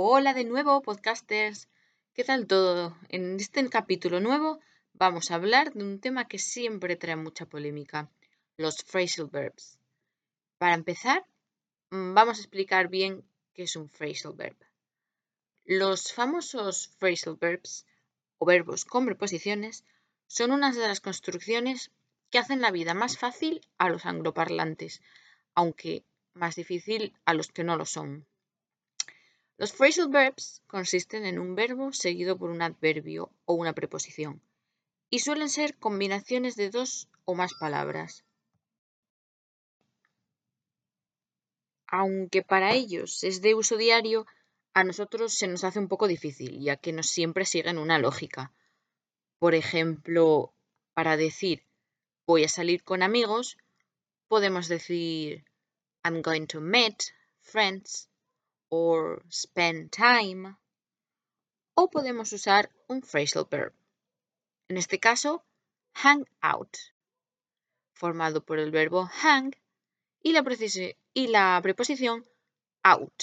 Hola de nuevo, podcasters. ¿Qué tal todo? En este capítulo nuevo vamos a hablar de un tema que siempre trae mucha polémica, los phrasal verbs. Para empezar, mm, vamos a explicar bien qué es un phrasal verb. Los famosos phrasal verbs o verbos con preposiciones son unas de las construcciones que hacen la vida más fácil a los angloparlantes, aunque más difícil a los que no lo son. Los phrasal verbs consisten en un verbo seguido por un adverbio o una preposición y suelen ser combinaciones de dos o más palabras. Aunque para ellos es de uso diario, a nosotros se nos hace un poco difícil, ya que no siempre siguen una lógica. Por ejemplo, para decir voy a salir con amigos, podemos decir I'm going to meet friends or spend time. O podemos usar un phrasal verb. En este caso, hang out, formado por el verbo hang y la, y la preposición out.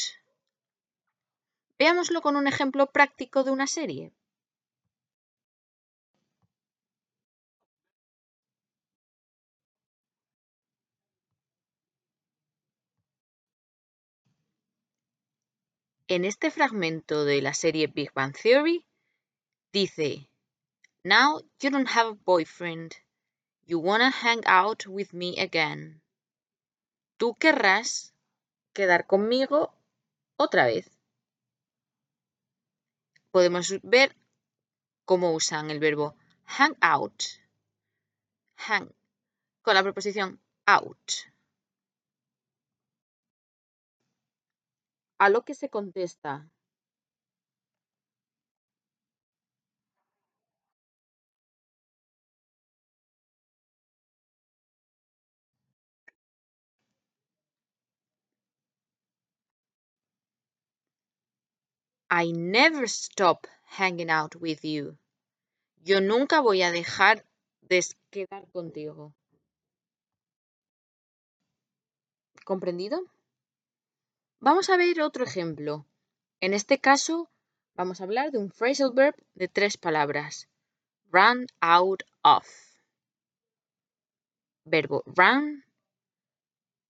Veámoslo con un ejemplo práctico de una serie. En este fragmento de la serie Big Bang Theory dice, Now you don't have a boyfriend. You wanna hang out with me again. Tú querrás quedar conmigo otra vez. Podemos ver cómo usan el verbo hang out, hang, con la preposición out. A lo que se contesta I never stop hanging out with you. Yo nunca voy a dejar de quedar contigo. ¿Comprendido? Vamos a ver otro ejemplo. En este caso, vamos a hablar de un phrasal verb de tres palabras. Run out of. Verbo run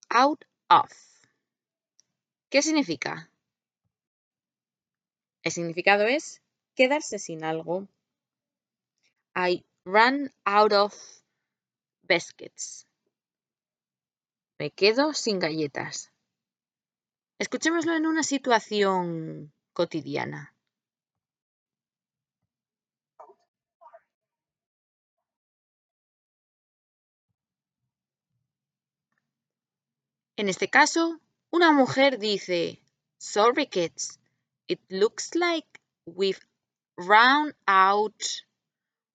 out of. ¿Qué significa? El significado es quedarse sin algo. I run out of biscuits. Me quedo sin galletas. Escuchémoslo en una situación cotidiana. En este caso, una mujer dice, Sorry kids, it looks like we've run out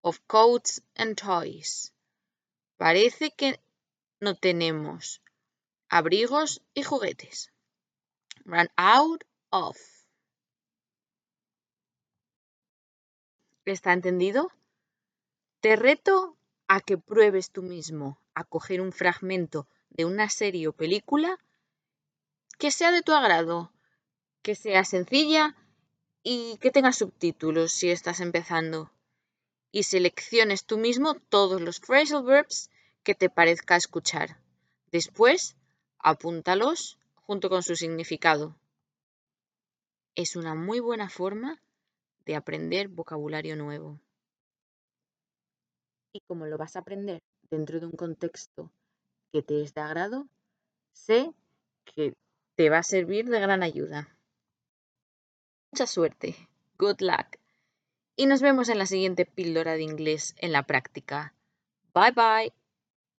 of coats and toys. Parece que no tenemos abrigos y juguetes. Run out of. ¿Está entendido? Te reto a que pruebes tú mismo a coger un fragmento de una serie o película que sea de tu agrado, que sea sencilla y que tenga subtítulos si estás empezando. Y selecciones tú mismo todos los phrasal verbs que te parezca escuchar. Después, apúntalos junto con su significado. Es una muy buena forma de aprender vocabulario nuevo. Y como lo vas a aprender dentro de un contexto que te es de agrado, sé que te va a servir de gran ayuda. Mucha suerte. Good luck. Y nos vemos en la siguiente píldora de inglés en la práctica. Bye bye.